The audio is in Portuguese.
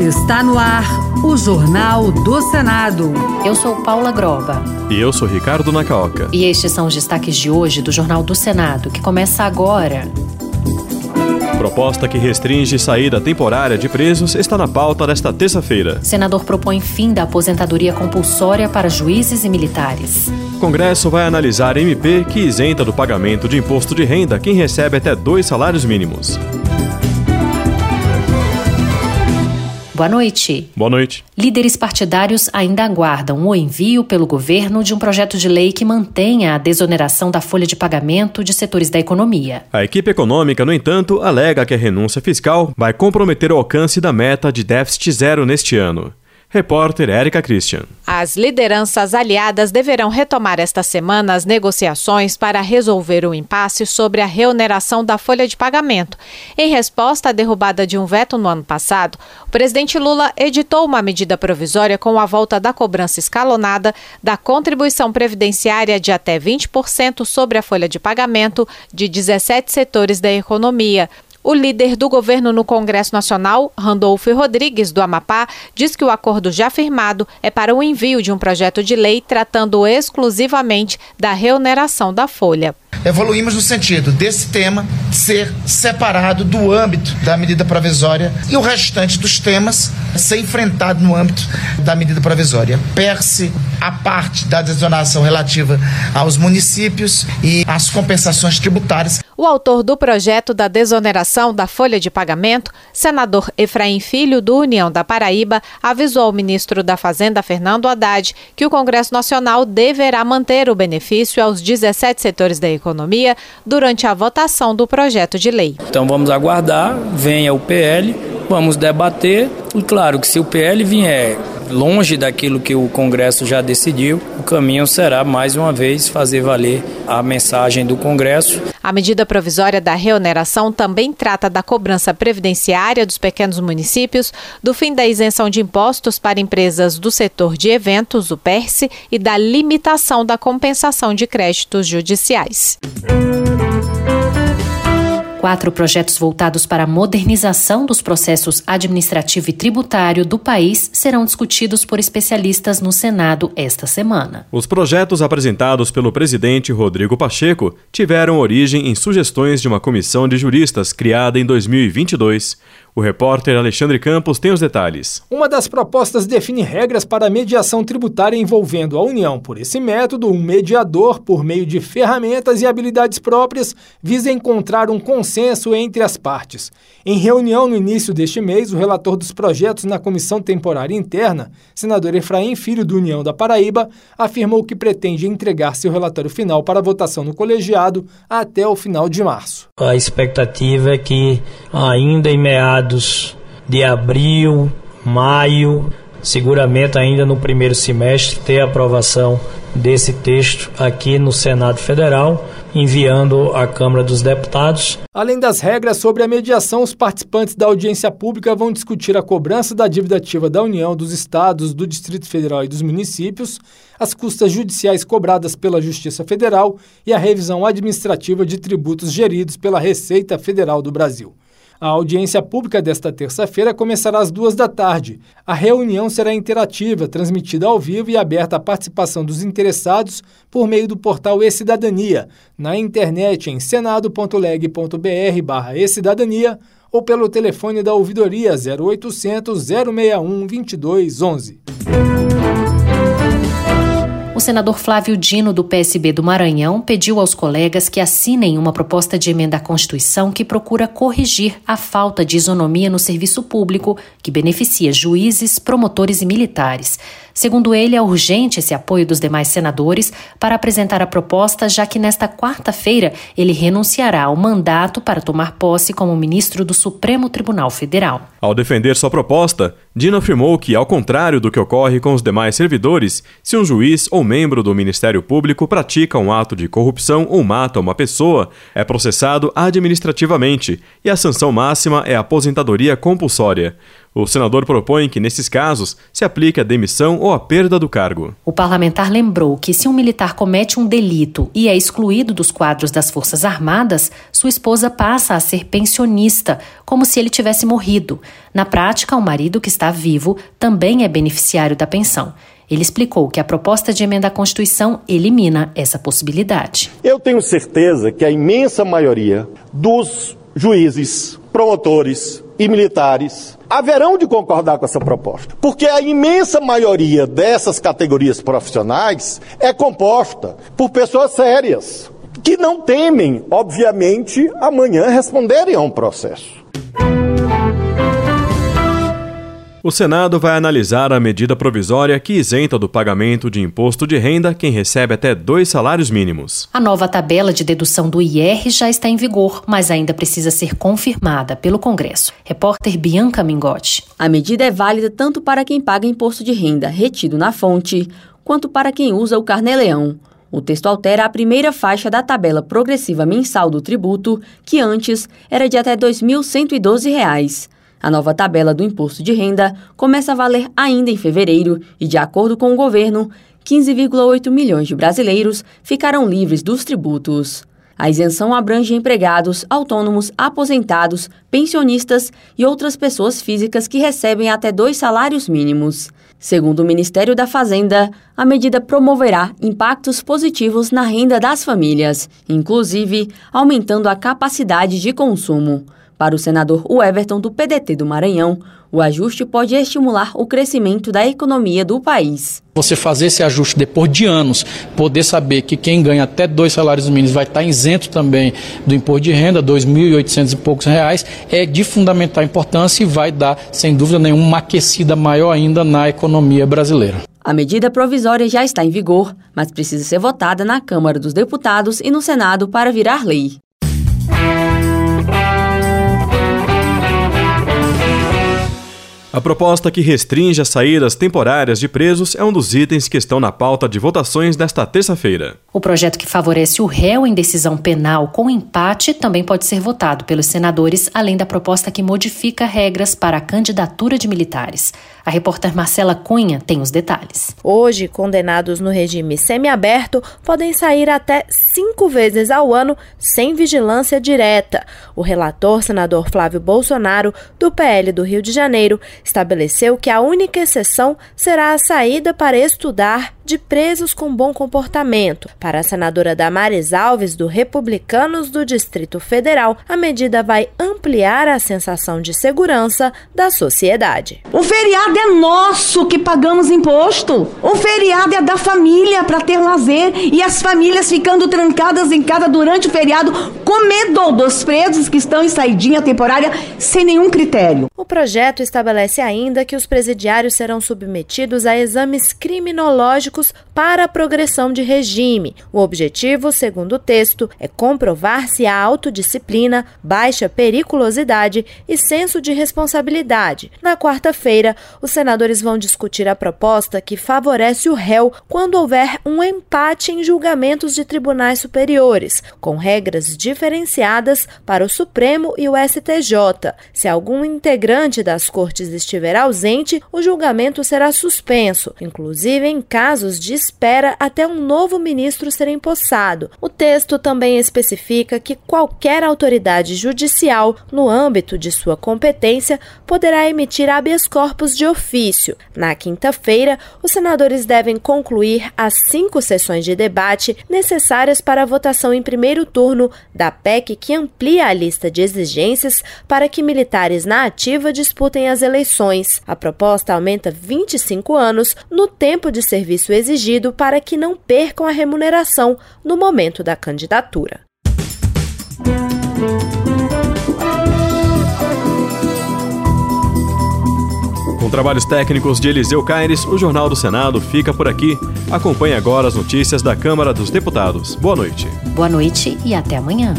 Está no ar o Jornal do Senado. Eu sou Paula Groba. E eu sou Ricardo Nacaoca. E estes são os destaques de hoje do Jornal do Senado, que começa agora. Proposta que restringe saída temporária de presos está na pauta desta terça-feira. Senador propõe fim da aposentadoria compulsória para juízes e militares. Congresso vai analisar MP que isenta do pagamento de imposto de renda quem recebe até dois salários mínimos. Boa noite. Boa noite. Líderes partidários ainda aguardam o envio pelo governo de um projeto de lei que mantenha a desoneração da folha de pagamento de setores da economia. A equipe econômica, no entanto, alega que a renúncia fiscal vai comprometer o alcance da meta de déficit zero neste ano. Repórter Érica Christian. As lideranças aliadas deverão retomar esta semana as negociações para resolver o impasse sobre a reoneração da folha de pagamento. Em resposta à derrubada de um veto no ano passado, o presidente Lula editou uma medida provisória com a volta da cobrança escalonada da contribuição previdenciária de até 20% sobre a folha de pagamento de 17 setores da economia. O líder do governo no Congresso Nacional, Randolfo Rodrigues, do Amapá, diz que o acordo já firmado é para o envio de um projeto de lei tratando exclusivamente da reoneração da folha evoluímos no sentido desse tema ser separado do âmbito da medida provisória e o restante dos temas ser enfrentado no âmbito da medida provisória. Per-se a parte da desonação relativa aos municípios e às compensações tributárias. O autor do projeto da desoneração da folha de pagamento, senador Efraim Filho, do União da Paraíba, avisou ao ministro da Fazenda, Fernando Haddad, que o Congresso Nacional deverá manter o benefício aos 17 setores da economia Economia durante a votação do projeto de lei. Então vamos aguardar, venha o PL, vamos debater e claro que se o PL vier longe daquilo que o Congresso já decidiu, o caminho será mais uma vez fazer valer a mensagem do Congresso. A medida provisória da reoneração também trata da cobrança previdenciária dos pequenos municípios, do fim da isenção de impostos para empresas do setor de eventos, o PERSE, e da limitação da compensação de créditos judiciais. Quatro projetos voltados para a modernização dos processos administrativo e tributário do país serão discutidos por especialistas no Senado esta semana. Os projetos apresentados pelo presidente Rodrigo Pacheco tiveram origem em sugestões de uma comissão de juristas criada em 2022. O repórter Alexandre Campos tem os detalhes. Uma das propostas define regras para a mediação tributária envolvendo a União. Por esse método, um mediador, por meio de ferramentas e habilidades próprias, visa encontrar um consenso entre as partes. Em reunião no início deste mês, o relator dos projetos na Comissão Temporária Interna, senador Efraim Filho do União da Paraíba, afirmou que pretende entregar seu relatório final para votação no colegiado até o final de março. A expectativa é que ainda em meados meados de abril, maio, seguramente ainda no primeiro semestre, ter a aprovação desse texto aqui no Senado Federal, enviando à Câmara dos Deputados. Além das regras sobre a mediação, os participantes da audiência pública vão discutir a cobrança da dívida ativa da União, dos estados, do Distrito Federal e dos municípios, as custas judiciais cobradas pela Justiça Federal e a revisão administrativa de tributos geridos pela Receita Federal do Brasil. A audiência pública desta terça-feira começará às duas da tarde. A reunião será interativa, transmitida ao vivo e aberta à participação dos interessados por meio do portal E-Cidadania, na internet em senado.leg.br e-cidadania ou pelo telefone da ouvidoria 0800 061 2211 senador Flávio Dino, do PSB do Maranhão, pediu aos colegas que assinem uma proposta de emenda à Constituição que procura corrigir a falta de isonomia no serviço público que beneficia juízes, promotores e militares. Segundo ele, é urgente esse apoio dos demais senadores para apresentar a proposta, já que nesta quarta-feira ele renunciará ao mandato para tomar posse como ministro do Supremo Tribunal Federal. Ao defender sua proposta, Dino afirmou que, ao contrário do que ocorre com os demais servidores, se um juiz ou membro do Ministério Público pratica um ato de corrupção ou mata uma pessoa, é processado administrativamente e a sanção máxima é a aposentadoria compulsória. O senador propõe que, nesses casos, se aplique a demissão ou a perda do cargo. O parlamentar lembrou que, se um militar comete um delito e é excluído dos quadros das Forças Armadas, sua esposa passa a ser pensionista, como se ele tivesse morrido. Na prática, o marido que está vivo também é beneficiário da pensão. Ele explicou que a proposta de emenda à Constituição elimina essa possibilidade. Eu tenho certeza que a imensa maioria dos juízes, promotores e militares haverão de concordar com essa proposta. Porque a imensa maioria dessas categorias profissionais é composta por pessoas sérias, que não temem, obviamente, amanhã responderem a um processo. O Senado vai analisar a medida provisória que isenta do pagamento de imposto de renda quem recebe até dois salários mínimos. A nova tabela de dedução do IR já está em vigor, mas ainda precisa ser confirmada pelo Congresso. Repórter Bianca Mingotti. A medida é válida tanto para quem paga imposto de renda retido na fonte, quanto para quem usa o carnê-leão. O texto altera a primeira faixa da tabela progressiva mensal do tributo, que antes era de até R$ 2.112. A nova tabela do imposto de renda começa a valer ainda em fevereiro e, de acordo com o governo, 15,8 milhões de brasileiros ficarão livres dos tributos. A isenção abrange empregados, autônomos, aposentados, pensionistas e outras pessoas físicas que recebem até dois salários mínimos. Segundo o Ministério da Fazenda, a medida promoverá impactos positivos na renda das famílias, inclusive aumentando a capacidade de consumo. Para o senador Everton do PDT do Maranhão, o ajuste pode estimular o crescimento da economia do país. Você fazer esse ajuste depois de anos, poder saber que quem ganha até dois salários mínimos vai estar isento também do imposto de renda, 2.800 e poucos reais, é de fundamental importância e vai dar, sem dúvida nenhuma, uma aquecida maior ainda na economia brasileira. A medida provisória já está em vigor, mas precisa ser votada na Câmara dos Deputados e no Senado para virar lei. A proposta que restringe as saídas temporárias de presos é um dos itens que estão na pauta de votações desta terça-feira. O projeto que favorece o réu em decisão penal com empate também pode ser votado pelos senadores, além da proposta que modifica regras para a candidatura de militares. A repórter Marcela Cunha tem os detalhes. Hoje, condenados no regime semiaberto podem sair até cinco vezes ao ano sem vigilância direta. O relator, senador Flávio Bolsonaro, do PL do Rio de Janeiro, estabeleceu que a única exceção será a saída para estudar de presos com bom comportamento. Para a senadora Damares Alves, do Republicanos do Distrito Federal, a medida vai ampliar a sensação de segurança da sociedade. O feriado é nosso que pagamos imposto. O feriado é da família para ter lazer e as famílias ficando trancadas em casa durante o feriado com medo dos presos que estão em saidinha temporária sem nenhum critério. O projeto estabelece ainda que os presidiários serão submetidos a exames criminológicos para a progressão de regime. O objetivo, segundo o texto, é comprovar se há autodisciplina, baixa periculosidade e senso de responsabilidade. Na quarta-feira, os senadores vão discutir a proposta que favorece o réu quando houver um empate em julgamentos de tribunais superiores, com regras diferenciadas para o Supremo e o STJ. Se algum integrante das cortes estiver ausente, o julgamento será suspenso, inclusive em casos de espera até um novo ministro ser empossado. O texto também especifica que qualquer autoridade judicial, no âmbito de sua competência, poderá emitir habeas corpus de ofício. Na quinta-feira, os senadores devem concluir as cinco sessões de debate necessárias para a votação em primeiro turno da PEC que amplia a lista de exigências para que militares na ativa disputem as eleições. A proposta aumenta 25 anos no tempo de serviço exigido para que não percam a remuneração no momento da candidatura. Com trabalhos técnicos de Eliseu Caires, o Jornal do Senado fica por aqui. Acompanhe agora as notícias da Câmara dos Deputados. Boa noite. Boa noite e até amanhã.